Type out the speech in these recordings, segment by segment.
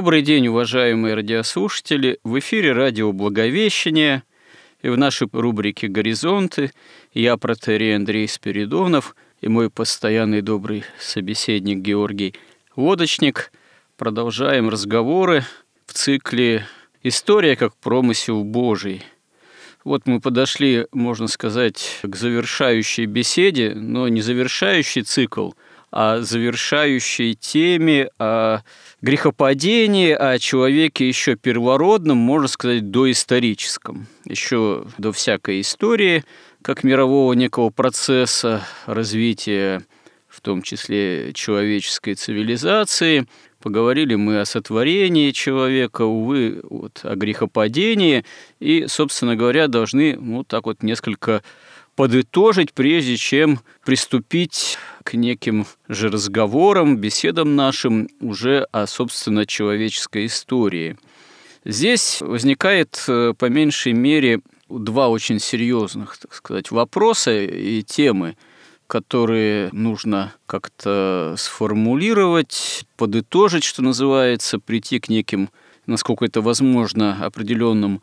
Добрый день, уважаемые радиослушатели! В эфире радио «Благовещение» и в нашей рубрике «Горизонты» я, протерей Андрей Спиридонов и мой постоянный добрый собеседник Георгий Лодочник продолжаем разговоры в цикле «История как промысел Божий». Вот мы подошли, можно сказать, к завершающей беседе, но не завершающий цикл, а завершающей теме о грехопадении, о человеке еще первородном, можно сказать, доисторическом. Еще до всякой истории, как мирового некого процесса развития, в том числе человеческой цивилизации. Поговорили мы о сотворении человека, увы, вот, о грехопадении, и, собственно говоря, должны ну, так вот несколько подытожить, прежде чем приступить к неким же разговорам, беседам нашим уже о, собственно, человеческой истории. Здесь возникает э, по меньшей мере два очень серьезных, так сказать, вопроса и темы, которые нужно как-то сформулировать, подытожить, что называется, прийти к неким, насколько это возможно, определенным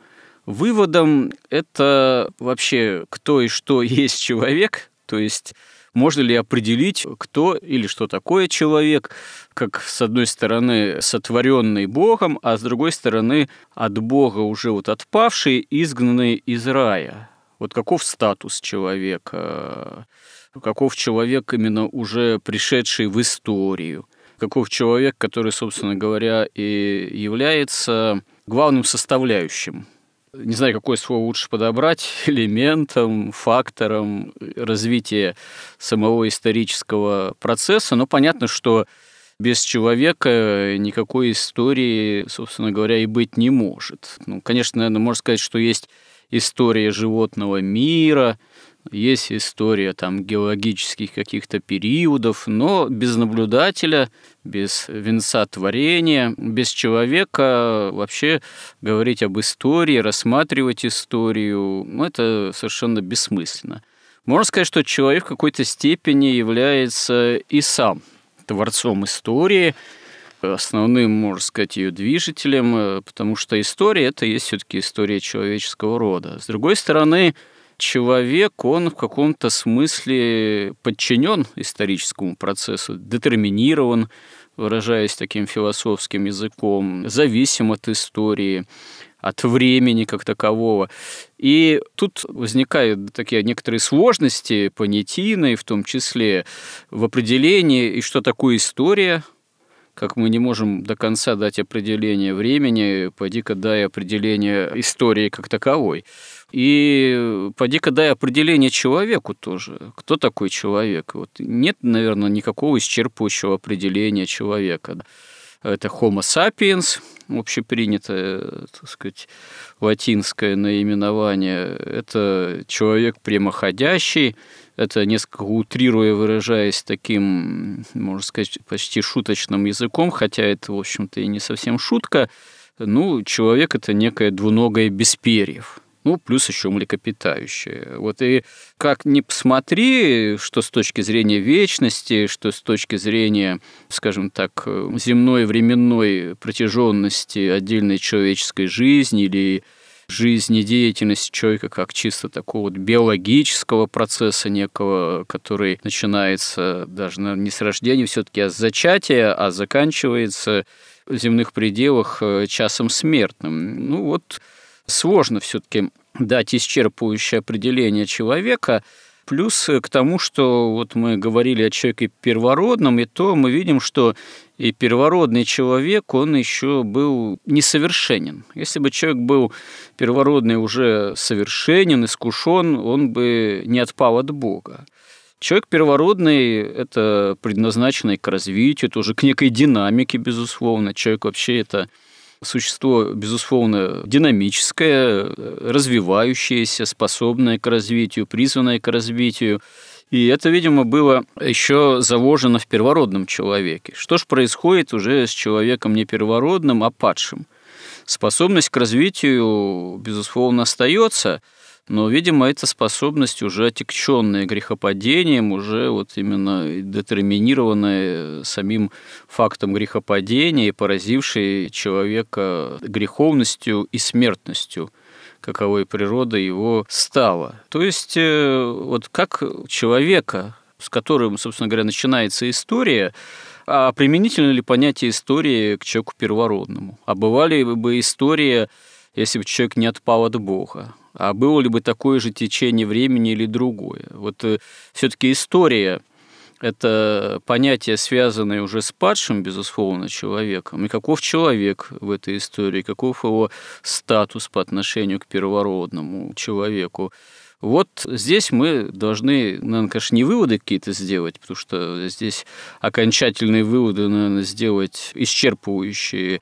выводом это вообще кто и что есть человек, то есть можно ли определить, кто или что такое человек, как с одной стороны сотворенный Богом, а с другой стороны от Бога уже вот отпавший, изгнанный из рая. Вот каков статус человека, каков человек именно уже пришедший в историю, каков человек, который, собственно говоря, и является главным составляющим не знаю, какое слово лучше подобрать, элементом, фактором развития самого исторического процесса, но понятно, что без человека никакой истории, собственно говоря, и быть не может. Ну, конечно, наверное, можно сказать, что есть история животного мира, есть история там геологических каких-то периодов, но без наблюдателя, без венца творения, без человека вообще говорить об истории, рассматривать историю, ну, это совершенно бессмысленно. Можно сказать, что человек в какой-то степени является и сам творцом истории, основным, можно сказать, ее движителем, потому что история – это есть все-таки история человеческого рода. С другой стороны, человек, он в каком-то смысле подчинен историческому процессу, детерминирован, выражаясь таким философским языком, зависим от истории, от времени как такового. И тут возникают такие некоторые сложности понятийные, в том числе в определении, и что такое история, как мы не можем до конца дать определение времени, поди-ка дай определение истории как таковой. И поди-ка дай определение человеку тоже. Кто такой человек? Вот нет, наверное, никакого исчерпывающего определения человека. Это Homo sapiens, общепринятое, так сказать, латинское наименование. Это человек прямоходящий, это несколько утрируя, выражаясь таким, можно сказать, почти шуточным языком, хотя это, в общем-то, и не совсем шутка. Ну, человек – это некое двуногое без перьев ну, плюс еще млекопитающие. Вот и как ни посмотри, что с точки зрения вечности, что с точки зрения, скажем так, земной временной протяженности отдельной человеческой жизни или жизнедеятельности человека как чисто такого вот биологического процесса некого, который начинается даже не с рождения все-таки, а с зачатия, а заканчивается в земных пределах э, часом смертным. Ну вот сложно все-таки дать исчерпывающее определение человека, Плюс к тому, что вот мы говорили о человеке первородном, и то мы видим, что и первородный человек, он еще был несовершенен. Если бы человек был первородный уже совершенен, искушен, он бы не отпал от Бога. Человек первородный – это предназначенный к развитию, тоже к некой динамике, безусловно. Человек вообще – это существо, безусловно, динамическое, развивающееся, способное к развитию, призванное к развитию. И это, видимо, было еще заложено в первородном человеке. Что же происходит уже с человеком не первородным, а падшим? Способность к развитию, безусловно, остается – но, видимо, эта способность уже отягченная грехопадением, уже вот именно детерминированная самим фактом грехопадения и поразившая человека греховностью и смертностью каковой природа его стала. То есть э, вот как человека, с которым, собственно говоря, начинается история, а применительно ли понятие истории к человеку первородному? А бывали бы история, если бы человек не отпал от Бога? А было ли бы такое же течение времени или другое. Вот э, все-таки история это понятие, связанное уже с падшим, безусловно, человеком. И каков человек в этой истории, каков его статус по отношению к первородному человеку. Вот здесь мы должны, наверное, конечно, не выводы какие-то сделать, потому что здесь окончательные выводы, наверное, сделать исчерпывающие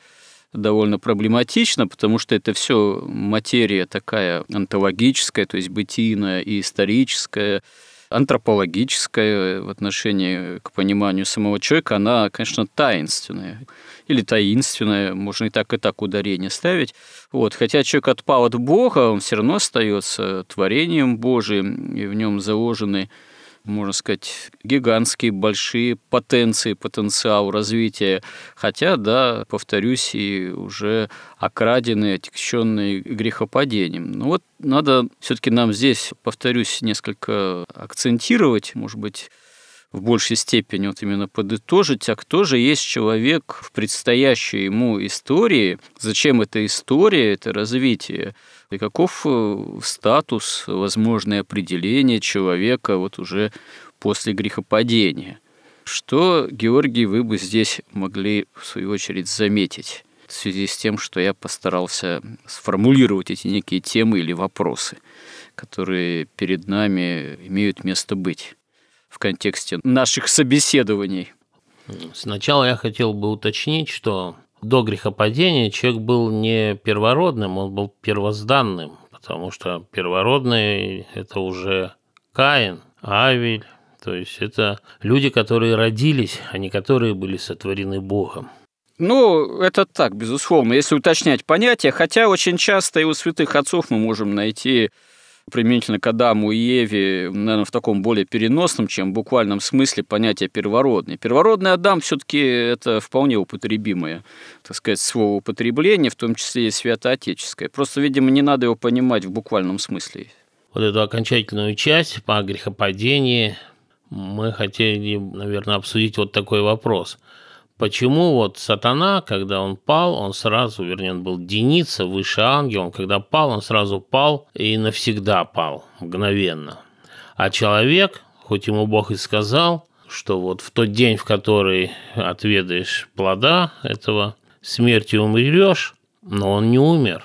довольно проблематично, потому что это все материя такая онтологическая, то есть бытийная и историческая, антропологическая в отношении к пониманию самого человека, она, конечно, таинственная. Или таинственная, можно и так, и так ударение ставить. Вот. Хотя человек отпал от Бога, он все равно остается творением Божиим, и в нем заложены можно сказать, гигантские, большие потенции, потенциал развития. Хотя, да, повторюсь, и уже окраденные, отягченные грехопадением. Но вот надо все-таки нам здесь, повторюсь, несколько акцентировать, может быть, в большей степени вот именно подытожить, а кто же есть человек в предстоящей ему истории, зачем эта история, это развитие, и каков э, статус, возможное определение человека вот уже после грехопадения. Что, Георгий, вы бы здесь могли, в свою очередь, заметить в связи с тем, что я постарался сформулировать эти некие темы или вопросы, которые перед нами имеют место быть в контексте наших собеседований? Сначала я хотел бы уточнить, что до грехопадения человек был не первородным, он был первозданным, потому что первородный – это уже Каин, Авель, то есть это люди, которые родились, а не которые были сотворены Богом. Ну, это так, безусловно, если уточнять понятия, хотя очень часто и у святых отцов мы можем найти применительно к Адаму и Еве, наверное, в таком более переносном, чем буквальном смысле понятие первородный. Первородный Адам все-таки это вполне употребимое, так сказать, слово употребление, в том числе и святоотеческое. Просто, видимо, не надо его понимать в буквальном смысле. Вот эту окончательную часть по грехопадении мы хотели, наверное, обсудить вот такой вопрос – Почему вот сатана, когда он пал, он сразу, вернее, он был деница, выше ангел, он когда пал, он сразу пал и навсегда пал, мгновенно. А человек, хоть ему Бог и сказал, что вот в тот день, в который отведаешь плода этого, смертью умрешь, но он не умер.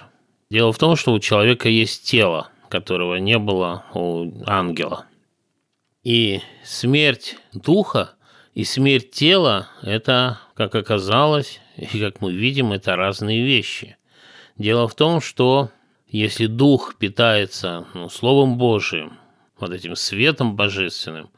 Дело в том, что у человека есть тело, которого не было у ангела. И смерть духа и смерть тела – это, как оказалось, и как мы видим, это разные вещи. Дело в том, что если дух питается ну, Словом Божиим, вот этим светом божественным,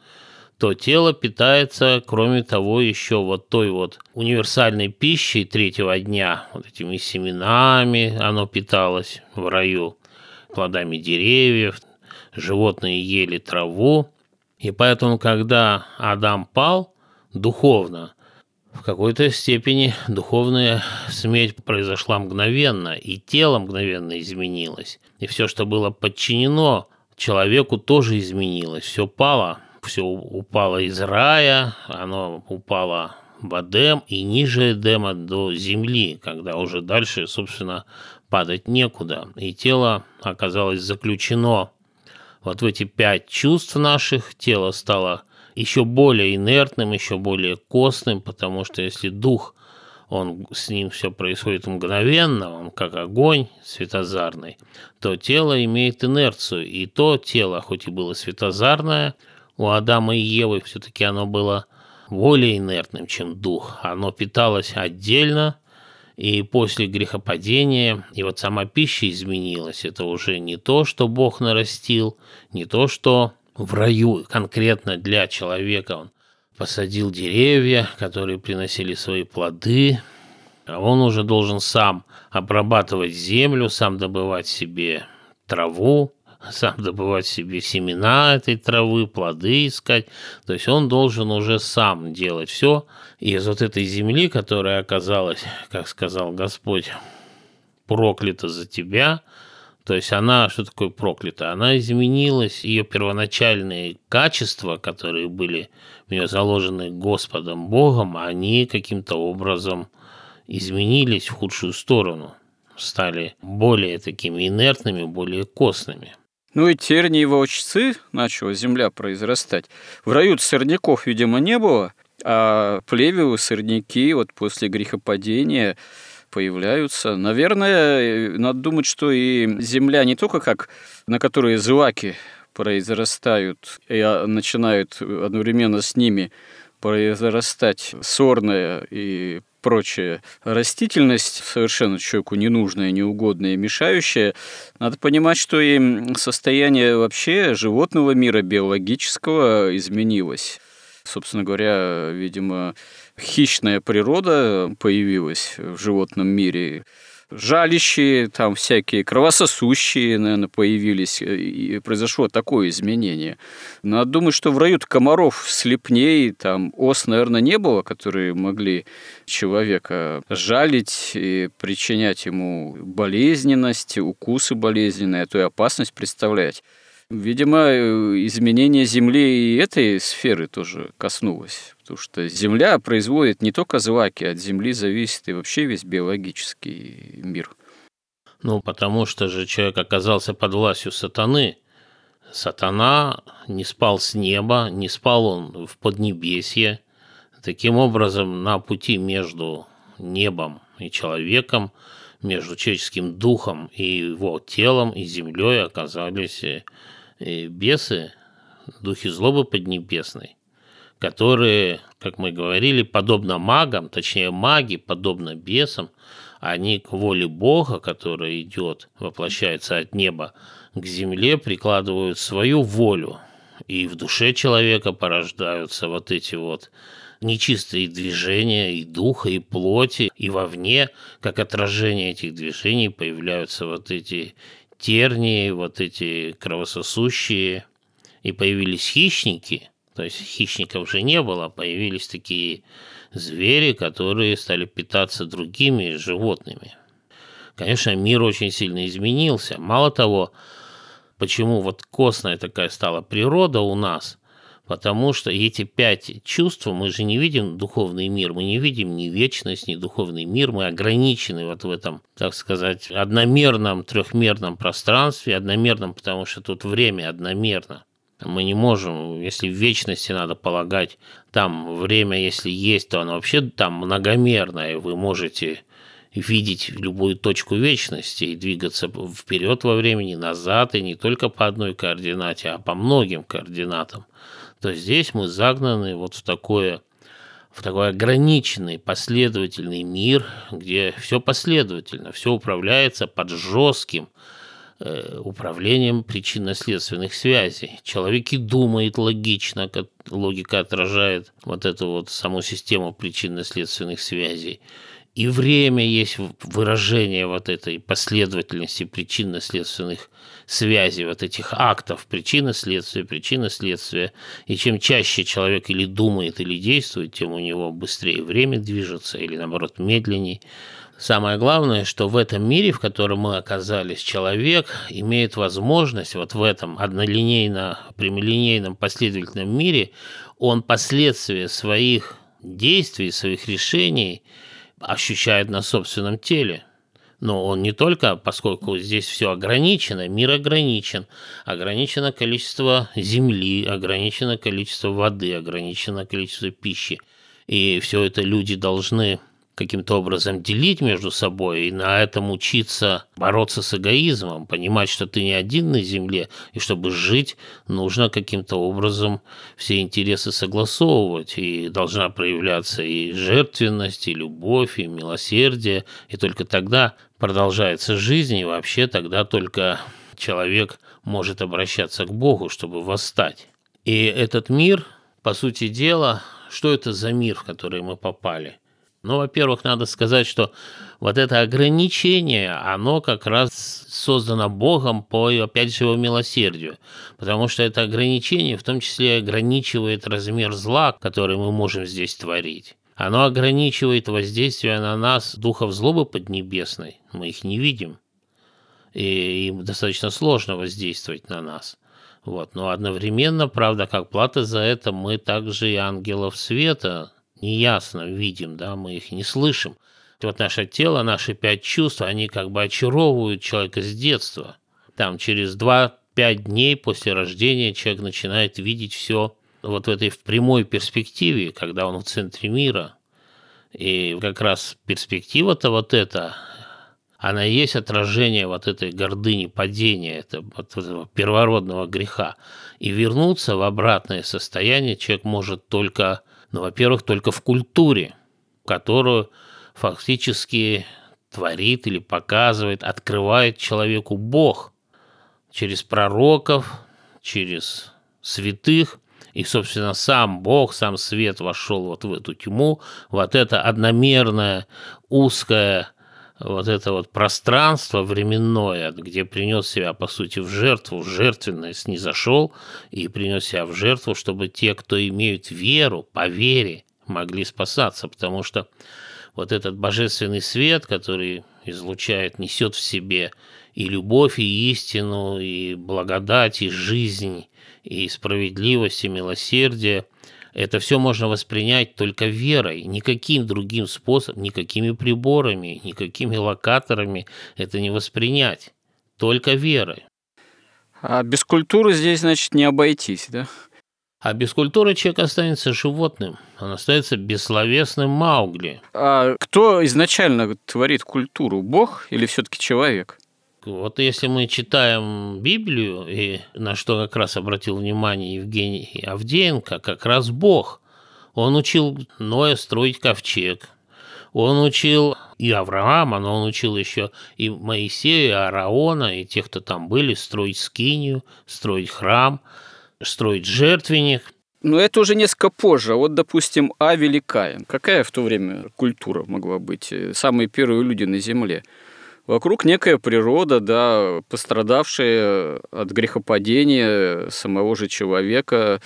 то тело питается, кроме того, еще вот той вот универсальной пищей третьего дня, вот этими семенами оно питалось в раю, плодами деревьев, животные ели траву. И поэтому, когда Адам пал, духовно. В какой-то степени духовная смерть произошла мгновенно, и тело мгновенно изменилось. И все, что было подчинено человеку, тоже изменилось. Все пало, все упало из рая, оно упало в Эдем и ниже Эдема до земли, когда уже дальше, собственно, падать некуда. И тело оказалось заключено вот в эти пять чувств наших тело стало еще более инертным, еще более костным, потому что если дух, он с ним все происходит мгновенно, он как огонь светозарный, то тело имеет инерцию, и то тело, хоть и было светозарное, у Адама и Евы все-таки оно было более инертным, чем дух. Оно питалось отдельно, и после грехопадения, и вот сама пища изменилась. Это уже не то, что Бог нарастил, не то, что в раю конкретно для человека он посадил деревья, которые приносили свои плоды, а он уже должен сам обрабатывать землю, сам добывать себе траву, сам добывать себе семена этой травы, плоды искать. То есть он должен уже сам делать все. И из вот этой земли, которая оказалась, как сказал Господь, проклята за тебя, то есть она, что такое проклята? Она изменилась, ее первоначальные качества, которые были в нее заложены Господом Богом, они каким-то образом изменились в худшую сторону, стали более такими инертными, более костными. Ну и тернии волчцы начала земля произрастать. В раю сорняков, видимо, не было, а плевелы, сорняки вот после грехопадения появляются. Наверное, надо думать, что и земля не только как на которой злаки произрастают и а, начинают одновременно с ними произрастать сорная и прочая растительность, совершенно человеку ненужная, неугодная, мешающая, надо понимать, что и состояние вообще животного мира биологического изменилось. Собственно говоря, видимо, хищная природа появилась в животном мире жалящие, там всякие кровососущие, наверное, появились, и произошло такое изменение. Надо думать, что в раю комаров слепней, там ос, наверное, не было, которые могли человека жалить и причинять ему болезненность, укусы болезненные, а то и опасность представлять. Видимо, изменение Земли и этой сферы тоже коснулось. Потому что Земля производит не только злаки, от Земли зависит и вообще весь биологический мир. Ну, потому что же человек оказался под властью сатаны. Сатана не спал с неба, не спал он в Поднебесье. Таким образом, на пути между небом и человеком, между человеческим духом и его телом и землей оказались бесы, духи злобы поднебесной, которые, как мы говорили, подобно магам, точнее маги, подобно бесам, они к воле Бога, которая идет, воплощается от неба к земле, прикладывают свою волю, и в душе человека порождаются вот эти вот нечистые движения и духа, и плоти, и вовне, как отражение этих движений, появляются вот эти тернии, вот эти кровососущие, и появились хищники, то есть хищников же не было, появились такие звери, которые стали питаться другими животными. Конечно, мир очень сильно изменился. Мало того, почему вот костная такая стала природа у нас, Потому что эти пять чувств, мы же не видим духовный мир, мы не видим ни вечность, ни духовный мир, мы ограничены вот в этом, так сказать, одномерном, трехмерном пространстве, одномерном, потому что тут время одномерно. Мы не можем, если в вечности надо полагать, там время, если есть, то оно вообще там многомерное, вы можете видеть любую точку вечности и двигаться вперед во времени, назад, и не только по одной координате, а по многим координатам то здесь мы загнаны вот в такое в такой ограниченный последовательный мир, где все последовательно, все управляется под жестким э, управлением причинно-следственных связей. Человек и думает логично, как логика отражает вот эту вот саму систему причинно-следственных связей. И время есть выражение вот этой последовательности причинно-следственных связи, вот этих актов причина-следствия, причина-следствия. И чем чаще человек или думает, или действует, тем у него быстрее время движется, или наоборот медленнее. Самое главное, что в этом мире, в котором мы оказались, человек имеет возможность вот в этом однолинейно, прямолинейном последовательном мире, он последствия своих действий, своих решений ощущает на собственном теле. Но он не только, поскольку здесь все ограничено, мир ограничен, ограничено количество земли, ограничено количество воды, ограничено количество пищи. И все это люди должны каким-то образом делить между собой и на этом учиться бороться с эгоизмом, понимать, что ты не один на земле, и чтобы жить, нужно каким-то образом все интересы согласовывать, и должна проявляться и жертвенность, и любовь, и милосердие, и только тогда продолжается жизнь, и вообще тогда только человек может обращаться к Богу, чтобы восстать. И этот мир, по сути дела, что это за мир, в который мы попали? Ну, во-первых, надо сказать, что вот это ограничение, оно как раз создано Богом по, опять же, его милосердию. Потому что это ограничение в том числе ограничивает размер зла, который мы можем здесь творить. Оно ограничивает воздействие на нас духов злобы поднебесной. Мы их не видим. И им достаточно сложно воздействовать на нас. Вот. Но одновременно, правда, как плата за это, мы также и ангелов света неясно видим, да, мы их не слышим. Вот наше тело, наши пять чувств, они как бы очаровывают человека с детства. Там через 2-5 дней после рождения человек начинает видеть все вот в этой в прямой перспективе, когда он в центре мира. И как раз перспектива-то вот эта, она и есть отражение вот этой гордыни, падения, этого первородного греха. И вернуться в обратное состояние человек может только ну, во-первых, только в культуре, которую фактически творит или показывает, открывает человеку Бог через пророков, через святых, и, собственно, сам Бог, сам свет вошел вот в эту тьму, вот это одномерное, узкое, вот это вот пространство временное, где принес себя, по сути, в жертву, жертвенность не зашел и принес себя в жертву, чтобы те, кто имеют веру, по вере, могли спасаться, потому что вот этот божественный свет, который излучает, несет в себе и любовь, и истину, и благодать, и жизнь, и справедливость, и милосердие – это все можно воспринять только верой, никаким другим способом, никакими приборами, никакими локаторами это не воспринять, только верой. А без культуры здесь, значит, не обойтись, да? А без культуры человек останется животным, он остается бессловесным Маугли. А кто изначально творит культуру, Бог или все-таки человек? Вот если мы читаем Библию, и на что как раз обратил внимание Евгений Авдеенко, как раз Бог. Он учил Ноя строить ковчег, он учил и Авраама, но он учил еще и Моисея, и Аарона, и тех, кто там были, строить скинию, строить храм, строить жертвенник. Но это уже несколько позже. Вот, допустим, Авель и Каин. Какая в то время культура могла быть? Самые первые люди на земле – Вокруг некая природа, да, пострадавшая от грехопадения самого же человека,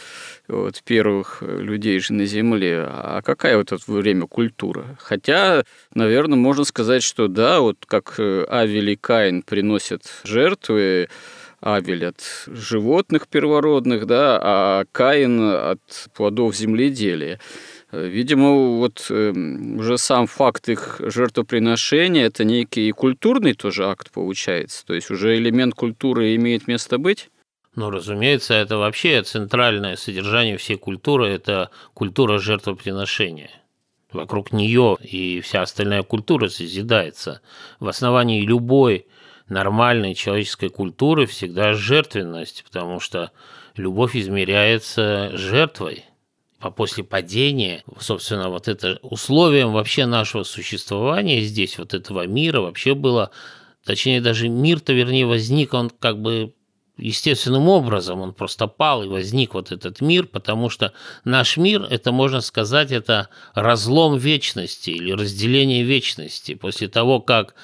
вот, первых людей же на Земле. А какая вот это время культура? Хотя, наверное, можно сказать, что да, вот как Авель и Каин приносят жертвы, Авель от животных первородных, да, а Каин от плодов земледелия. Видимо, вот эм, уже сам факт их жертвоприношения – это некий культурный тоже акт получается. То есть уже элемент культуры имеет место быть? Ну, разумеется, это вообще центральное содержание всей культуры – это культура жертвоприношения. Вокруг нее и вся остальная культура созидается. В основании любой нормальной человеческой культуры всегда жертвенность, потому что любовь измеряется жертвой – после падения, собственно, вот это условием вообще нашего существования здесь, вот этого мира, вообще было, точнее, даже мир-то, вернее, возник, он как бы естественным образом, он просто пал и возник вот этот мир, потому что наш мир, это можно сказать, это разлом вечности или разделение вечности. После того, как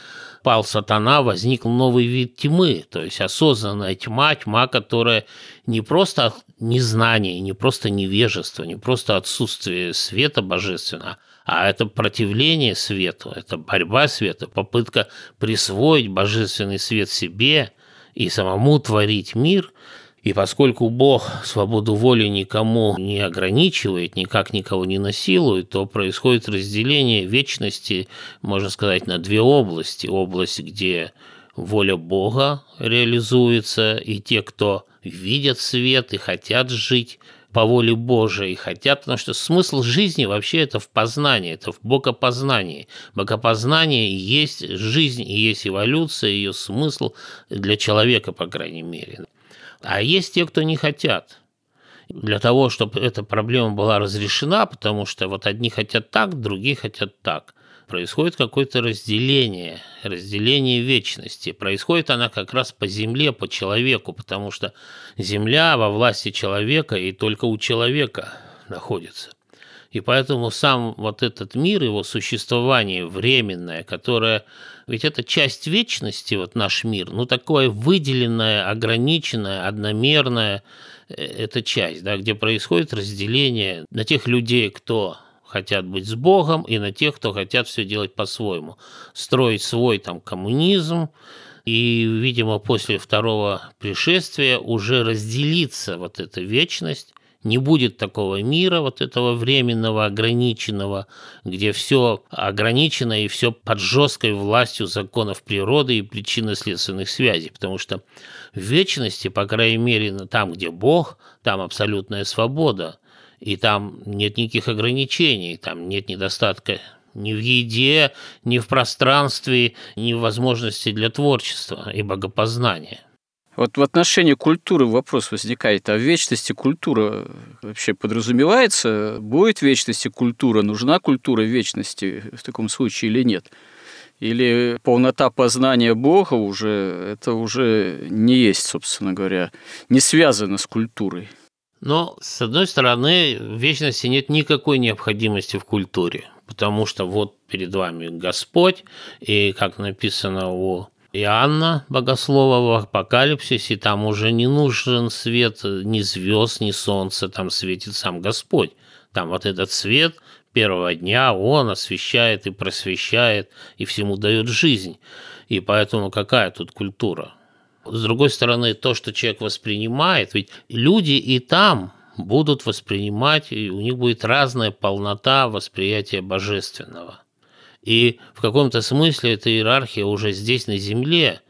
пал сатана, возник новый вид тьмы, то есть осознанная тьма, тьма, которая не просто незнание, не просто невежество, не просто отсутствие света божественного, а это противление свету, это борьба света, попытка присвоить божественный свет себе и самому творить мир, И поскольку Бог свободу воли никому не ограничивает, никак никого не насилует, то происходит разделение вечности, можно сказать, на две области. Область, где воля Бога реализуется, и те, кто видят свет и хотят жить по воле Божией, хотят, потому что смысл жизни вообще это в познании, это в богопознании. Богопознание есть жизнь, и есть эволюция, ее смысл для человека, по крайней мере. А есть те, кто не хотят. Для того, чтобы эта проблема была разрешена, потому что вот одни хотят так, другие хотят так, происходит какое-то разделение, разделение вечности. Происходит она как раз по земле, по человеку, потому что земля во власти человека и только у человека находится. И поэтому сам вот этот мир, его существование временное, которое... Ведь это часть вечности, вот наш мир, ну такое выделенное, ограниченное, одномерное, э, это часть, да, где происходит разделение на тех людей, кто хотят быть с Богом, и на тех, кто хотят все делать по-своему. Строить свой там коммунизм, и, видимо, после второго пришествия уже разделится вот эта вечность. Не будет такого мира, вот этого временного, ограниченного, где все ограничено и все под жесткой властью законов природы и причинно-следственных связей, потому что в вечности, по крайней мере, там, где Бог, там абсолютная свобода, и там нет никаких ограничений, там нет недостатка ни в еде, ни в пространстве, ни в возможности для творчества и богопознания. Вот в отношении культуры вопрос возникает, а в вечности культура вообще подразумевается? Будет в вечности культура? Нужна культура вечности в таком случае или нет? Или полнота познания Бога уже, это уже не есть, собственно говоря, не связано с культурой? Но, с одной стороны, в вечности нет никакой необходимости в культуре, потому что вот перед вами Господь, и, как написано у Иоанна Богослова в Апокалипсисе, там уже не нужен свет ни звезд, ни солнца, там светит сам Господь. Там вот этот свет первого дня, он освещает и просвещает, и всему дает жизнь. И поэтому какая тут культура? С другой стороны, то, что человек воспринимает, ведь люди и там будут воспринимать, и у них будет разная полнота восприятия божественного. И в каком-то смысле эта иерархия уже здесь, на Земле,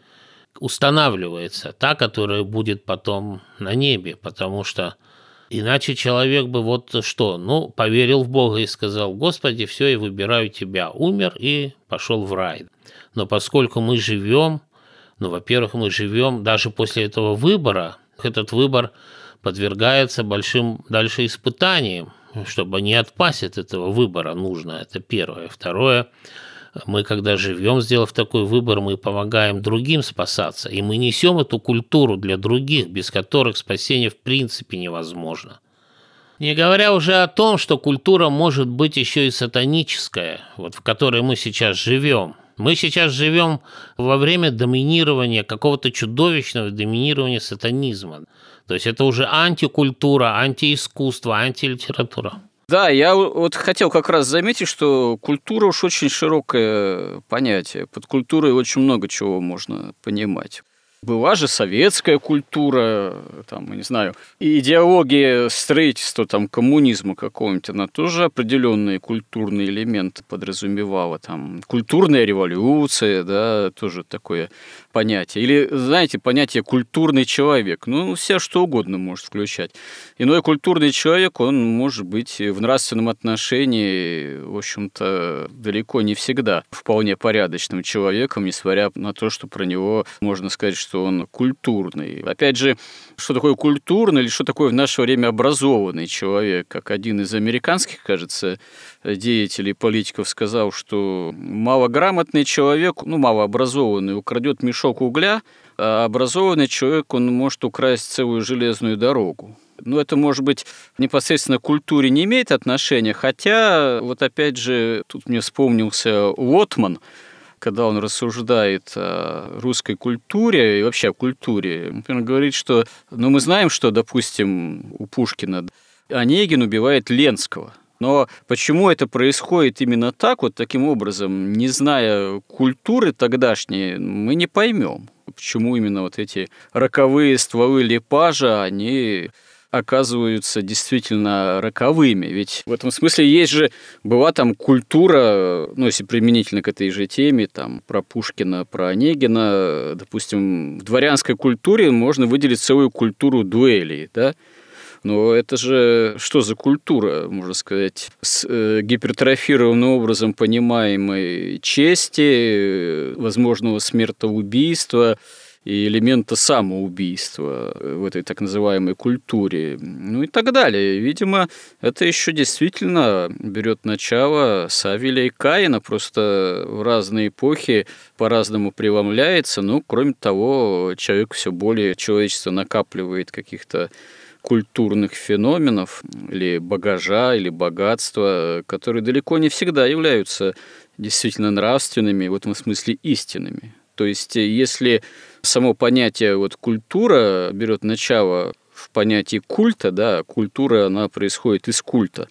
устанавливается, та, которая будет потом на небе, потому что иначе человек бы вот что, ну, поверил в Бога и сказал, Господи, все, я выбираю Тебя, умер и пошел в рай. Но поскольку мы живем, ну, во-первых, мы живем даже после этого выбора, этот выбор подвергается большим дальше испытаниям, чтобы не отпасть от этого выбора нужно, это первое. Второе, мы когда живем, сделав такой выбор, мы помогаем другим спасаться, и мы несем эту культуру для других, без которых спасение в принципе невозможно. Не говоря уже о том, что культура может быть еще и сатаническая, вот в которой мы сейчас живем. Мы сейчас живем во время доминирования, какого-то чудовищного доминирования сатанизма. То есть это уже антикультура, антиискусство, антилитература. Да, я вот хотел как раз заметить, что культура уж очень широкое понятие. Под культурой очень много чего можно понимать. Была же советская культура, там, не знаю, идеология строительства там, коммунизма какого-нибудь, она тоже определенные культурные элементы подразумевала. Там, культурная революция, да, тоже такое понятие. Или, знаете, понятие «культурный человек». Ну, все что угодно может включать. Иной культурный человек, он может быть в нравственном отношении, в общем-то, далеко не всегда вполне порядочным человеком, несмотря на то, что про него можно сказать, что он культурный. Опять же, что такое культурный или что такое в наше время образованный человек? Как один из американских, кажется, деятелей, политиков сказал, что малограмотный человек, ну, малообразованный, украдет мешок угля, а образованный человек, он может украсть целую железную дорогу. Ну, это, может быть, непосредственно к культуре не имеет отношения, хотя, вот опять же, тут мне вспомнился Лотман, когда он рассуждает о русской культуре и вообще о культуре, он говорит, что, ну, мы знаем, что, допустим, у Пушкина Онегин убивает Ленского – но почему это происходит именно так, вот таким образом, не зная культуры тогдашней, мы не поймем. почему именно вот эти роковые стволы лепажа, они оказываются действительно роковыми. Ведь в этом смысле есть же, была там культура, ну, если применительно к этой же теме, там, про Пушкина, про Онегина, допустим, в дворянской культуре можно выделить целую культуру дуэлей, да, но это же что за культура, можно сказать, с э, гипертрофированным образом понимаемой чести, э, возможного смертоубийства, и элемента самоубийства в этой так называемой культуре, ну и так далее. Видимо, это еще действительно берет начало с Авеля и Каина, просто в разные эпохи по-разному преломляется, но кроме того, человек все более, человечество накапливает каких-то культурных феноменов или багажа, или богатства, которые далеко не всегда являются действительно нравственными, в этом смысле истинными. То есть, если само понятие вот культура берет начало в понятии культа, да, культура, она происходит из культа,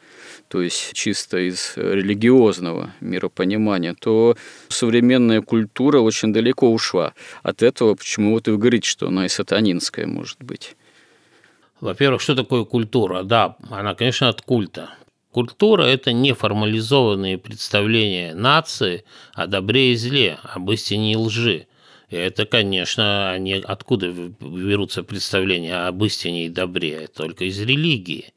то есть чисто из религиозного миропонимания, то современная культура очень далеко ушла от этого, почему вот и вы говорите, что она и сатанинская может быть. Во-первых, что такое культура? Да, она, конечно, от культа. Культура – это неформализованные представления нации о добре и зле, об истине и лжи. Это, конечно, они откуда берутся представления об истине и добре? Только из религии.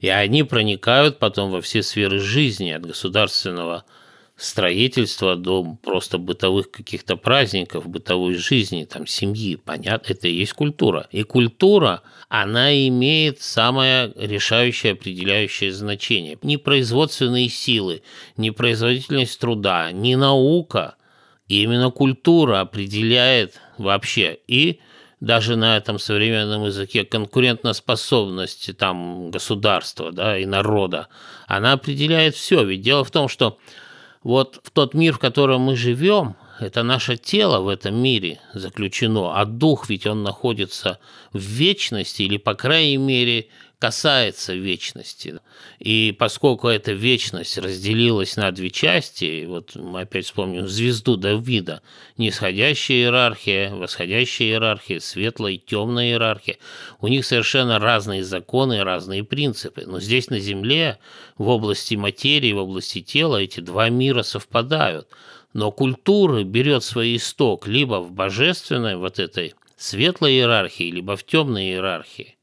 И они проникают потом во все сферы жизни, от государственного строительства до просто бытовых каких-то праздников, бытовой жизни, там, семьи. Понятно, это и есть культура. И культура, она имеет самое решающее, определяющее значение. Не производственные силы, не производительность труда, не наука – и именно культура определяет вообще и даже на этом современном языке конкурентоспособности там государства да, и народа, она определяет все. Ведь дело в том, что вот в тот мир, в котором мы живем, это наше тело в этом мире заключено, а дух ведь он находится в вечности или, по крайней мере, касается вечности. И поскольку эта вечность разделилась на две части, вот мы опять вспомним звезду Давида, нисходящая иерархия, восходящая иерархия, светлая и темная иерархия, у них совершенно разные законы, разные принципы. Но здесь на Земле, в области материи, в области тела эти два мира совпадают. Но культура берет свой исток либо в божественной вот этой светлой иерархии, либо в темной иерархии.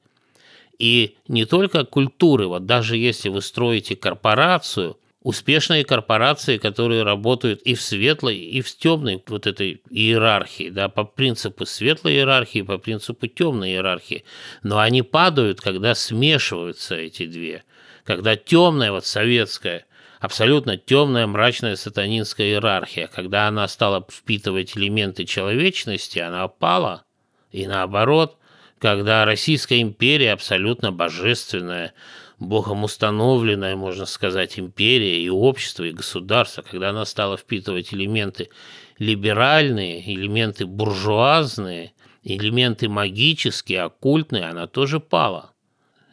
И не только культуры, вот даже если вы строите корпорацию, успешные корпорации, которые работают и в светлой, и в темной вот этой иерархии, да, по принципу светлой иерархии, по принципу темной иерархии. Но они падают, когда смешиваются эти две. Когда темная, вот советская, абсолютно темная, мрачная сатанинская иерархия, когда она стала впитывать элементы человечности, она пала. И наоборот – когда Российская империя абсолютно божественная, Богом установленная, можно сказать, империя и общество, и государство, когда она стала впитывать элементы либеральные, элементы буржуазные, элементы магические, оккультные, она тоже пала.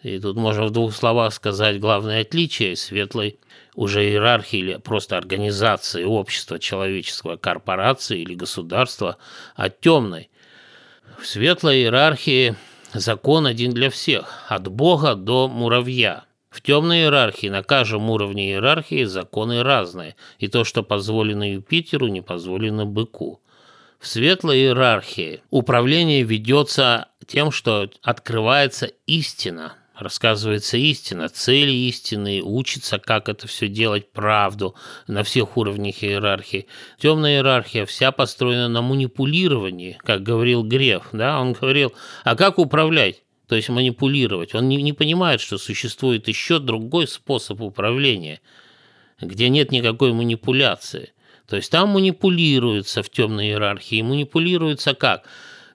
И тут можно в двух словах сказать главное отличие светлой уже иерархии или просто организации общества человеческого, корпорации или государства от темной. В светлой иерархии закон один для всех, от Бога до муравья. В темной иерархии на каждом уровне иерархии законы разные, и то, что позволено Юпитеру, не позволено быку. В светлой иерархии управление ведется тем, что открывается истина – рассказывается истина, цели истины, учится, как это все делать, правду на всех уровнях иерархии. Темная иерархия вся построена на манипулировании, как говорил Греф. Да? Он говорил, а как управлять? То есть манипулировать. Он не, не понимает, что существует еще другой способ управления, где нет никакой манипуляции. То есть там манипулируется в темной иерархии. И манипулируется как?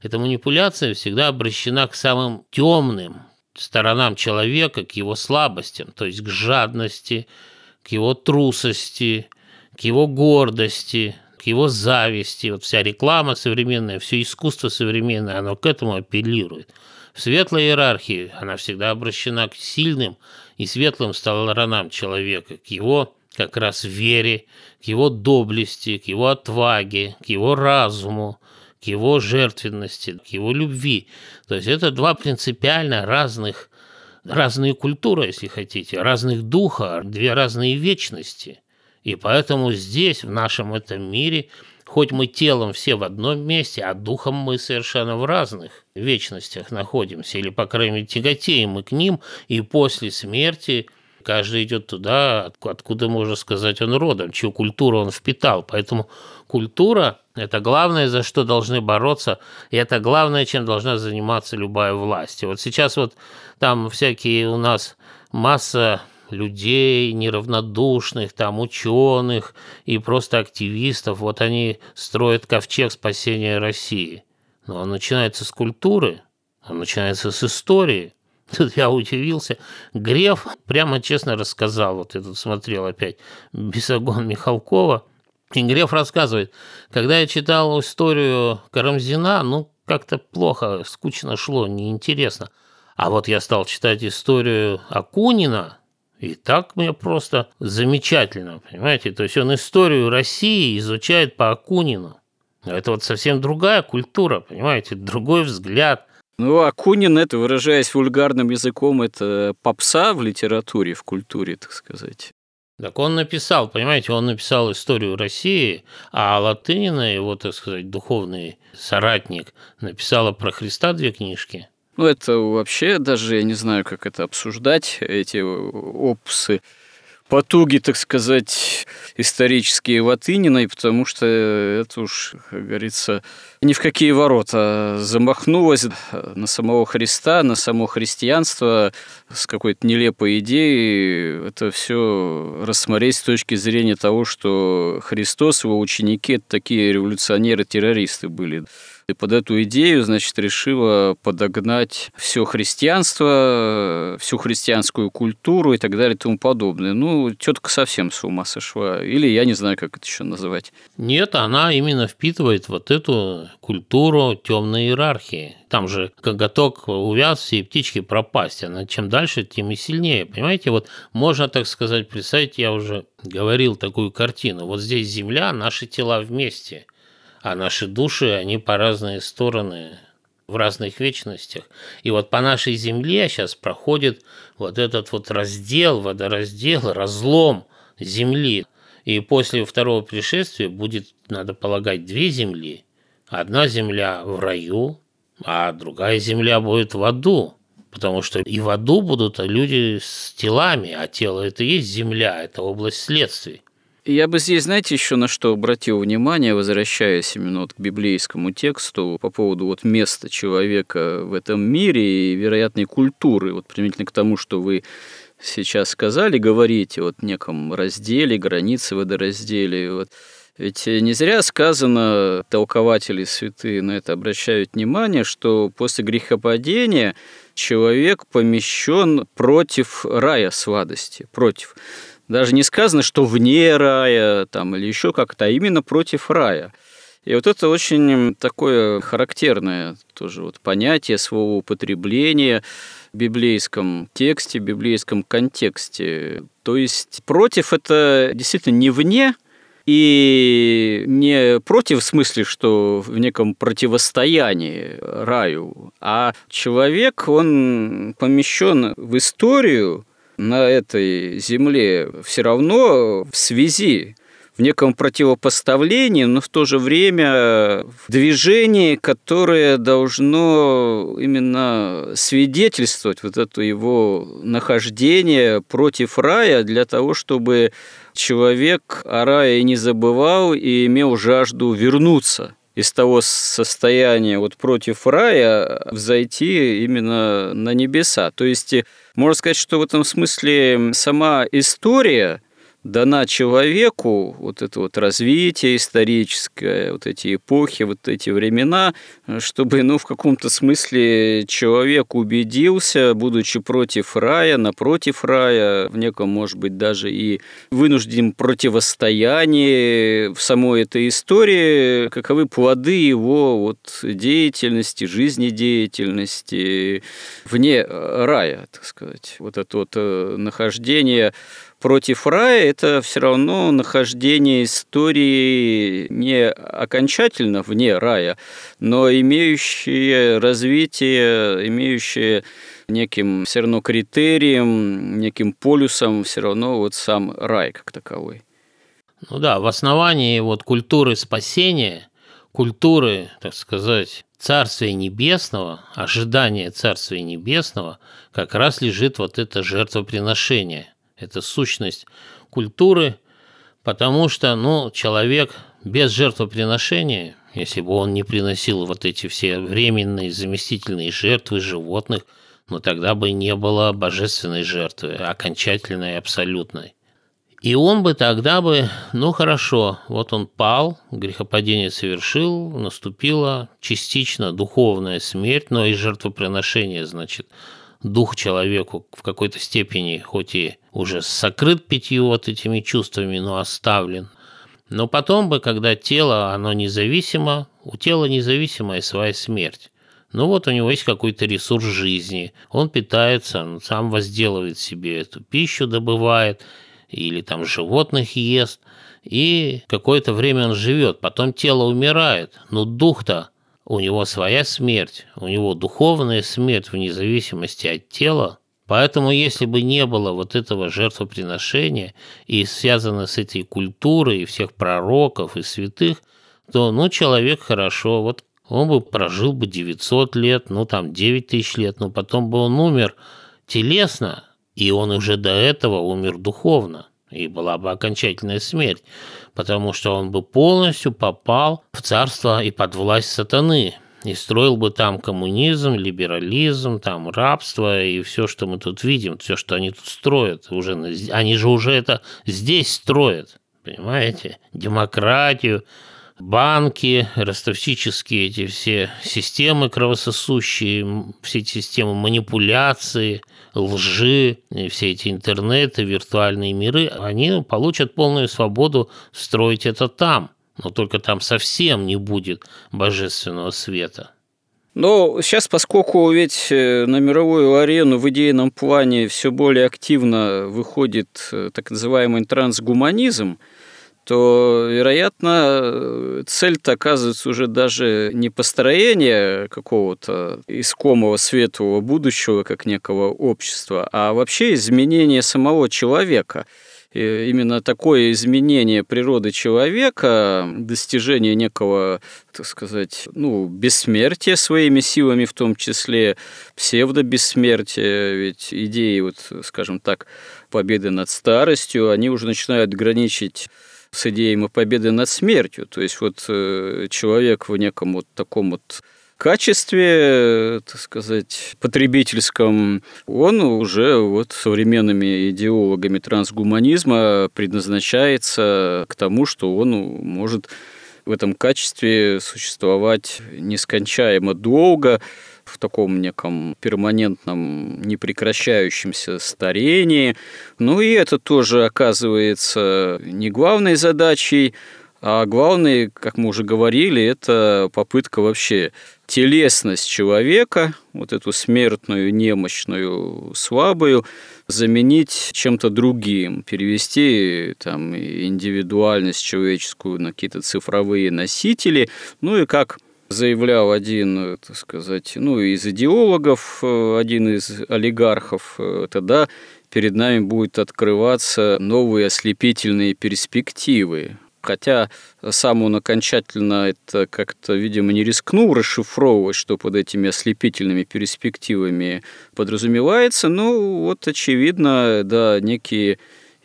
Эта манипуляция всегда обращена к самым темным, сторонам человека, к его слабостям, то есть к жадности, к его трусости, к его гордости, к его зависти. Вот вся реклама современная, все искусство современное, оно к этому апеллирует. В светлой иерархии она всегда обращена к сильным и светлым сторонам человека, к его как раз вере, к его доблести, к его отваге, к его разуму, его жертвенности, к его любви. То есть это два принципиально разных, разные культуры, если хотите, разных духа, две разные вечности. И поэтому здесь, в нашем этом мире, хоть мы телом все в одном месте, а духом мы совершенно в разных вечностях находимся, или, по крайней мере, тяготеем мы к ним, и после смерти каждый идет туда, откуда, можно сказать, он родом, чью культуру он впитал. Поэтому культура – это главное, за что должны бороться, и это главное, чем должна заниматься любая власть. И вот сейчас вот там всякие у нас масса людей неравнодушных, там ученых и просто активистов, вот они строят ковчег спасения России. Но он начинается с культуры, он начинается с истории, Тут я удивился. Греф прямо честно рассказал, вот я тут смотрел опять, Бесогон Михалкова, и Греф рассказывает, когда я читал историю Карамзина, ну, как-то плохо, скучно шло, неинтересно. А вот я стал читать историю Акунина, и так мне просто замечательно, понимаете? То есть он историю России изучает по Акунину. Это вот совсем другая культура, понимаете? Другой взгляд – ну, Акунин, это, выражаясь вульгарным языком, это попса в литературе, в культуре, так сказать. Так он написал, понимаете, он написал историю России, а Латынина, его, так сказать, духовный соратник, написала про Христа две книжки. Ну, это вообще даже, я не знаю, как это обсуждать, эти опусы потуги, так сказать, исторические Латыниной, потому что это уж, как говорится, ни в какие ворота замахнулась на самого Христа, на само христианство с какой-то нелепой идеей. Это все рассмотреть с точки зрения того, что Христос, его ученики – это такие революционеры-террористы были и под эту идею, значит, решила подогнать все христианство, всю христианскую культуру и так далее и тому подобное. Ну, тетка совсем с ума сошла. Или я не знаю, как это еще называть. Нет, она именно впитывает вот эту культуру темной иерархии. Там же коготок увяз, все птички пропасть. Она чем дальше, тем и сильнее. Понимаете, вот можно, так сказать, представить, я уже говорил такую картину. Вот здесь земля, наши тела вместе – а наши души, они по разные стороны в разных вечностях. И вот по нашей Земле сейчас проходит вот этот вот раздел, водораздел, разлом Земли. И после второго пришествия будет, надо полагать, две Земли. Одна Земля в раю, а другая Земля будет в аду. Потому что и в аду будут люди с телами, а тело – это и есть Земля, это область следствий. Я бы здесь, знаете, еще на что обратил внимание, возвращаясь именно вот к библейскому тексту по поводу вот места человека в этом мире и вероятной культуры, вот применительно к тому, что вы сейчас сказали, говорите вот неком разделе, границе водоразделе, вот ведь не зря сказано, толкователи святые на это обращают внимание, что после грехопадения человек помещен против рая сладости, против. Даже не сказано, что вне рая там, или еще как-то, а именно против рая. И вот это очень такое характерное тоже вот понятие своего употребления в библейском тексте, в библейском контексте. То есть против это действительно не вне, и не против в смысле, что в неком противостоянии раю, а человек, он помещен в историю, на этой земле все равно в связи в неком противопоставлении, но в то же время в движении, которое должно именно свидетельствовать вот это его нахождение против рая для того, чтобы человек о рае не забывал и имел жажду вернуться из того состояния вот против рая взойти именно на небеса. То есть можно сказать, что в этом смысле сама история дана человеку, вот это вот развитие историческое, вот эти эпохи, вот эти времена, чтобы, ну, в каком-то смысле человек убедился, будучи против рая, напротив рая, в неком, может быть, даже и вынужденном противостоянии в самой этой истории, каковы плоды его вот деятельности, жизнедеятельности вне рая, так сказать. Вот это вот э, нахождение против рая – это все равно нахождение истории не окончательно вне рая, но имеющее развитие, имеющее неким все равно критерием, неким полюсом все равно вот сам рай как таковой. Ну да, в основании вот культуры спасения, культуры, так сказать, Царствия Небесного, ожидания Царствия Небесного, как раз лежит вот это жертвоприношение. Это сущность культуры, потому что, ну, человек без жертвоприношения, если бы он не приносил вот эти все временные заместительные жертвы животных, ну, тогда бы не было божественной жертвы, окончательной, абсолютной. И он бы тогда бы, ну хорошо, вот он пал, грехопадение совершил, наступила частично духовная смерть, но и жертвоприношение, значит, дух человеку в какой-то степени, хоть и уже сокрыт пятью вот этими чувствами, но оставлен. Но потом бы, когда тело, оно независимо, у тела независимая своя смерть. Ну вот у него есть какой-то ресурс жизни, он питается, он сам возделывает себе эту пищу, добывает – или там животных ест, и какое-то время он живет, потом тело умирает, но дух-то у него своя смерть, у него духовная смерть вне зависимости от тела, Поэтому, если бы не было вот этого жертвоприношения и связано с этой культурой и всех пророков и святых, то, ну, человек хорошо, вот он бы прожил бы 900 лет, ну, там, 9 тысяч лет, но потом бы он умер телесно, и он уже до этого умер духовно, и была бы окончательная смерть, потому что он бы полностью попал в царство и под власть сатаны, и строил бы там коммунизм, либерализм, там рабство и все, что мы тут видим, все, что они тут строят, уже, они же уже это здесь строят, понимаете, демократию, банки, ростовщические эти все системы кровососущие, все эти системы манипуляции, лжи, все эти интернеты, виртуальные миры, они получат полную свободу строить это там. Но только там совсем не будет божественного света. Но сейчас, поскольку ведь э, на мировую арену в идейном плане все более активно выходит э, так называемый трансгуманизм, то, вероятно, цель-то оказывается уже даже не построение какого-то искомого светлого будущего, как некого общества, а вообще изменение самого человека. И именно такое изменение природы человека, достижение некого, так сказать, ну, бессмертия своими силами, в том числе псевдобессмертия, ведь идеи, вот, скажем так, победы над старостью, они уже начинают граничить с идеей победы над смертью. То есть вот э, человек в неком вот таком вот качестве, так сказать, потребительском, он уже вот современными идеологами трансгуманизма предназначается к тому, что он может в этом качестве существовать нескончаемо долго, в таком неком перманентном, непрекращающемся старении. Ну и это тоже оказывается не главной задачей, а главное, как мы уже говорили, это попытка вообще телесность человека, вот эту смертную, немощную, слабую, заменить чем-то другим, перевести там индивидуальность человеческую на какие-то цифровые носители, ну и как заявлял один, так сказать, ну, из идеологов, э, один из олигархов, э, тогда перед нами будут открываться новые ослепительные перспективы. Хотя сам он окончательно это как-то, видимо, не рискнул расшифровывать, что под этими ослепительными перспективами подразумевается. Ну, вот, очевидно, да, некие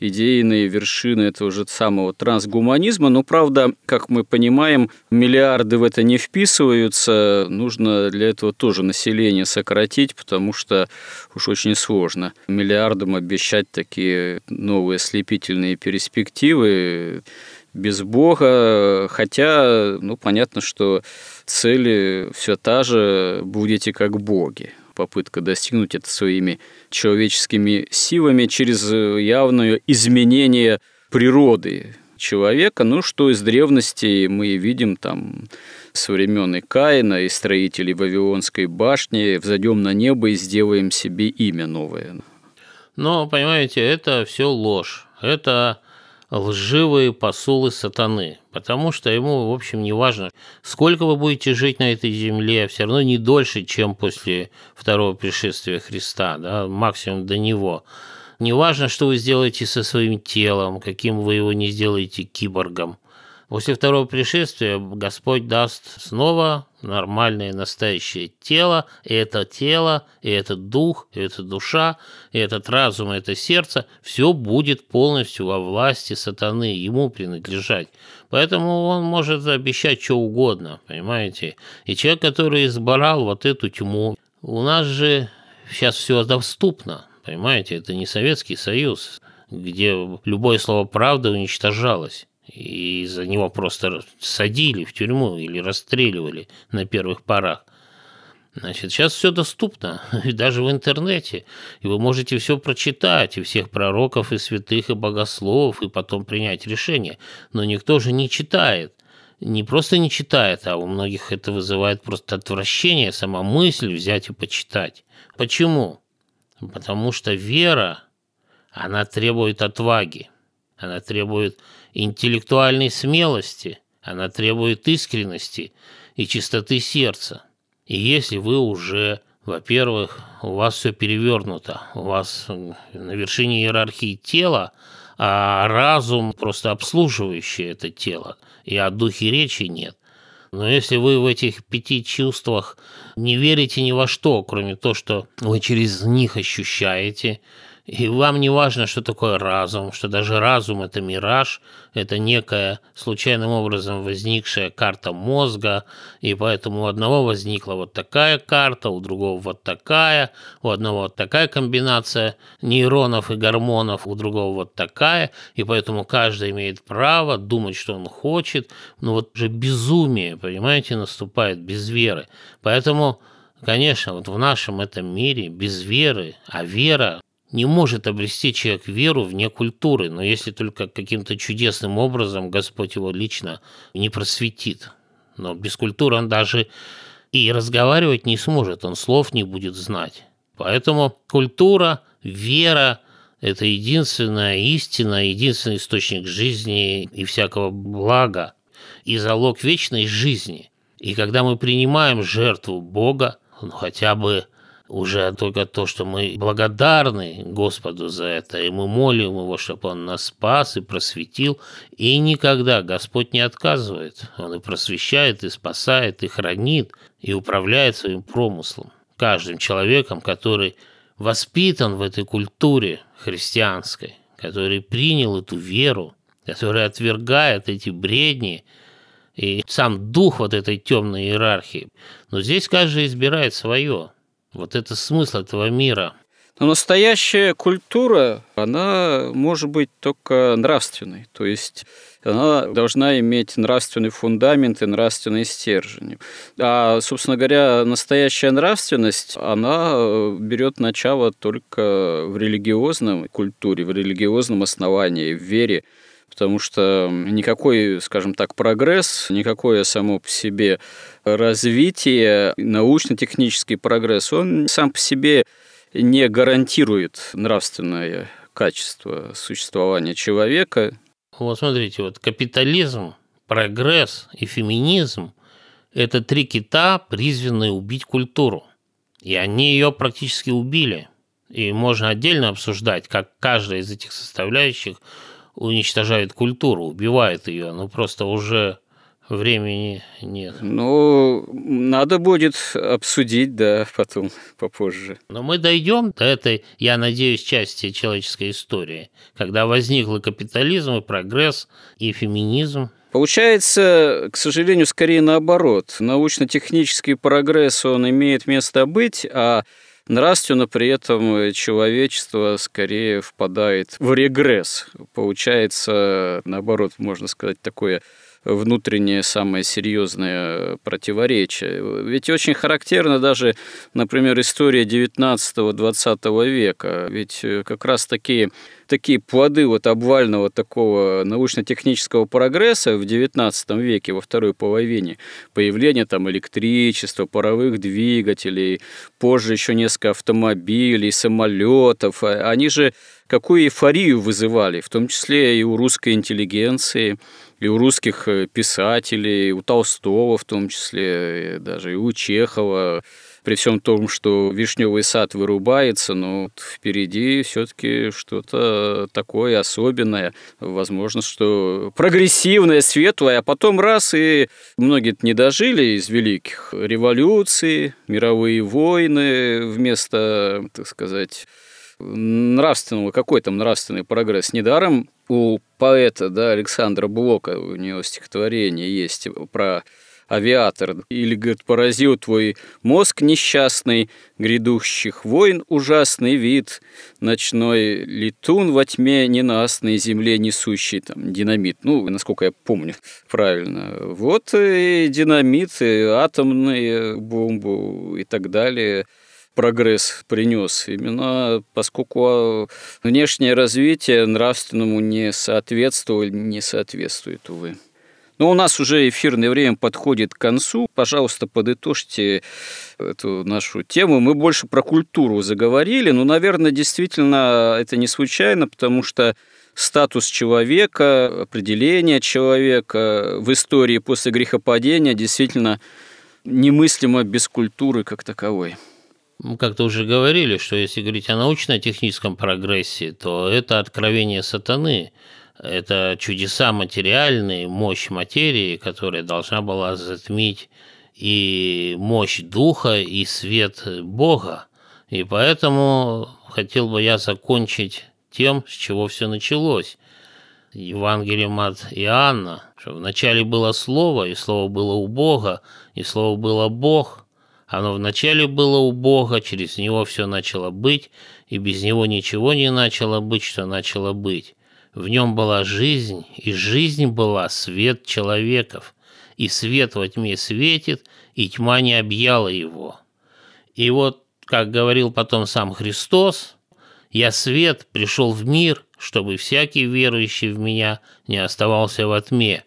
идейные вершины этого же самого трансгуманизма. Но, правда, как мы понимаем, миллиарды в это не вписываются. Нужно для этого тоже население сократить, потому что уж очень сложно миллиардам обещать такие новые ослепительные перспективы без Бога, хотя, ну, понятно, что цели все та же, будете как боги попытка достигнуть это своими человеческими силами через явное изменение природы человека, ну, что из древности мы видим там со времен Каина и строителей Вавилонской башни, взойдем на небо и сделаем себе имя новое. Но, понимаете, это все ложь. Это лживые посулы сатаны, потому что ему, в общем, не важно, сколько вы будете жить на этой земле, все равно не дольше, чем после второго пришествия Христа, да, максимум до него. Не важно, что вы сделаете со своим телом, каким вы его не сделаете киборгом. После второго пришествия Господь даст снова нормальное настоящее тело, и это тело, и этот дух, и эта душа, и этот разум, и это сердце, все будет полностью во власти сатаны, ему принадлежать. Поэтому он может обещать что угодно, понимаете? И человек, который избрал вот эту тьму, у нас же сейчас все доступно, понимаете? Это не Советский Союз, где любое слово «правда» уничтожалось и за него просто садили в тюрьму или расстреливали на первых порах. Значит, сейчас все доступно, и даже в интернете. И вы можете все прочитать, и всех пророков, и святых, и богословов, и потом принять решение. Но никто же не читает. Не просто не читает, а у многих это вызывает просто отвращение, сама мысль взять и почитать. Почему? Потому что вера, она требует отваги, она требует интеллектуальной смелости, она требует искренности и чистоты сердца. И если вы уже, во-первых, у вас все перевернуто, у вас на вершине иерархии тела, а разум просто обслуживающий это тело, и о духе речи нет. Но если вы в этих пяти чувствах не верите ни во что, кроме того, что вы через них ощущаете, и вам не важно, что такое разум, что даже разум – это мираж, это некая случайным образом возникшая карта мозга, и поэтому у одного возникла вот такая карта, у другого вот такая, у одного вот такая комбинация нейронов и гормонов, у другого вот такая, и поэтому каждый имеет право думать, что он хочет. Но вот же безумие, понимаете, наступает без веры. Поэтому Конечно, вот в нашем этом мире без веры, а вера не может обрести человек веру вне культуры, но если только каким-то чудесным образом Господь его лично не просветит. Но без культуры он даже и разговаривать не сможет, он слов не будет знать. Поэтому культура, вера – это единственная истина, единственный источник жизни и всякого блага, и залог вечной жизни. И когда мы принимаем жертву Бога, ну хотя бы уже только то, что мы благодарны Господу за это, и мы молим Его, чтобы Он нас спас и просветил, и никогда Господь не отказывает. Он и просвещает, и спасает, и хранит, и управляет своим промыслом. Каждым человеком, который воспитан в этой культуре христианской, который принял эту веру, который отвергает эти бредни, и сам дух вот этой темной иерархии. Но здесь каждый избирает свое. Вот это смысл этого мира. Но настоящая культура, она может быть только нравственной. То есть она должна иметь нравственный фундамент и нравственный стержень. А, собственно говоря, настоящая нравственность, она берет начало только в религиозном культуре, в религиозном основании, в вере потому что никакой, скажем так, прогресс, никакое само по себе развитие, научно-технический прогресс, он сам по себе не гарантирует нравственное качество существования человека. Вот смотрите, вот капитализм, прогресс и феминизм – это три кита, призванные убить культуру. И они ее практически убили. И можно отдельно обсуждать, как каждая из этих составляющих уничтожает культуру, убивает ее, но просто уже времени нет. Ну, надо будет обсудить, да, потом, попозже. Но мы дойдем до этой, я надеюсь, части человеческой истории, когда возникл капитализм, и прогресс, и феминизм. Получается, к сожалению, скорее наоборот. Научно-технический прогресс, он имеет место быть, а Нравственно при этом человечество скорее впадает в регресс. Получается, наоборот, можно сказать, такое внутреннее самое серьезное противоречие. Ведь очень характерно даже, например, история 19-20 века. Ведь как раз такие такие плоды вот обвального такого научно-технического прогресса в XIX веке, во второй половине, появление там электричества, паровых двигателей, позже еще несколько автомобилей, самолетов, а они же какую эйфорию вызывали, в том числе и у русской интеллигенции, и у русских э, писателей, у Толстого в том числе, даже и у Чехова. При всем том, что вишневый сад вырубается, но впереди все-таки что-то такое особенное, возможно, что прогрессивное, светлое, а потом раз и многие не дожили из великих революций, мировые войны вместо, так сказать, нравственного, какой там нравственный прогресс. Недаром у поэта да, Александра Блока, у него стихотворение есть про авиатор, или, говорит, поразил твой мозг несчастный, грядущих войн ужасный вид, ночной летун во тьме ненастной земле несущий там динамит. Ну, насколько я помню правильно. Вот и динамит, и атомные бомбу и так далее прогресс принес. Именно поскольку внешнее развитие нравственному не соответствовало, не соответствует, увы. Но у нас уже эфирное время подходит к концу. Пожалуйста, подытожьте эту нашу тему. Мы больше про культуру заговорили, но, наверное, действительно это не случайно, потому что статус человека, определение человека в истории после грехопадения действительно немыслимо без культуры как таковой. Мы как-то уже говорили, что если говорить о научно-техническом прогрессе, то это откровение сатаны – это чудеса материальные, мощь материи, которая должна была затмить и мощь Духа, и свет Бога. И поэтому хотел бы я закончить тем, с чего все началось. Евангелием от Иоанна, что вначале было Слово, и Слово было у Бога, и Слово было Бог. Оно вначале было у Бога, через Него все начало быть, и без Него ничего не начало быть, что начало быть. В нем была жизнь, и жизнь была свет человеков, и свет во тьме светит, и тьма не объяла его. И вот, как говорил потом сам Христос, «Я свет пришел в мир, чтобы всякий верующий в меня не оставался во тьме».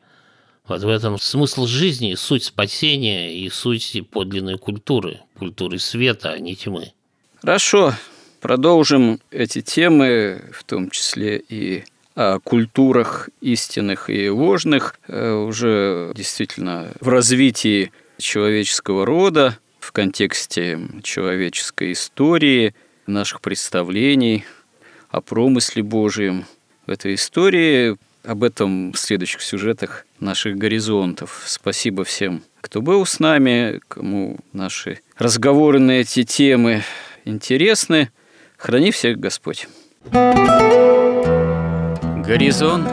Вот в этом смысл жизни, суть спасения и суть подлинной культуры, культуры света, а не тьмы. Хорошо, продолжим эти темы, в том числе и о культурах истинных и ложных э, уже действительно в развитии человеческого рода, в контексте человеческой истории, наших представлений о промысле Божьем. В этой истории об этом в следующих сюжетах наших горизонтов. Спасибо всем, кто был с нами, кому наши разговоры на эти темы интересны. Храни всех Господь. Горизонт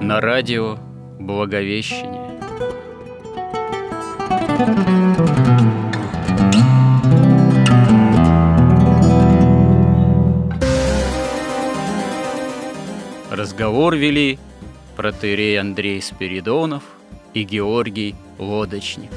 на радио Благовещение. Разговор вели протеерей Андрей Спиридонов и Георгий Лодочник.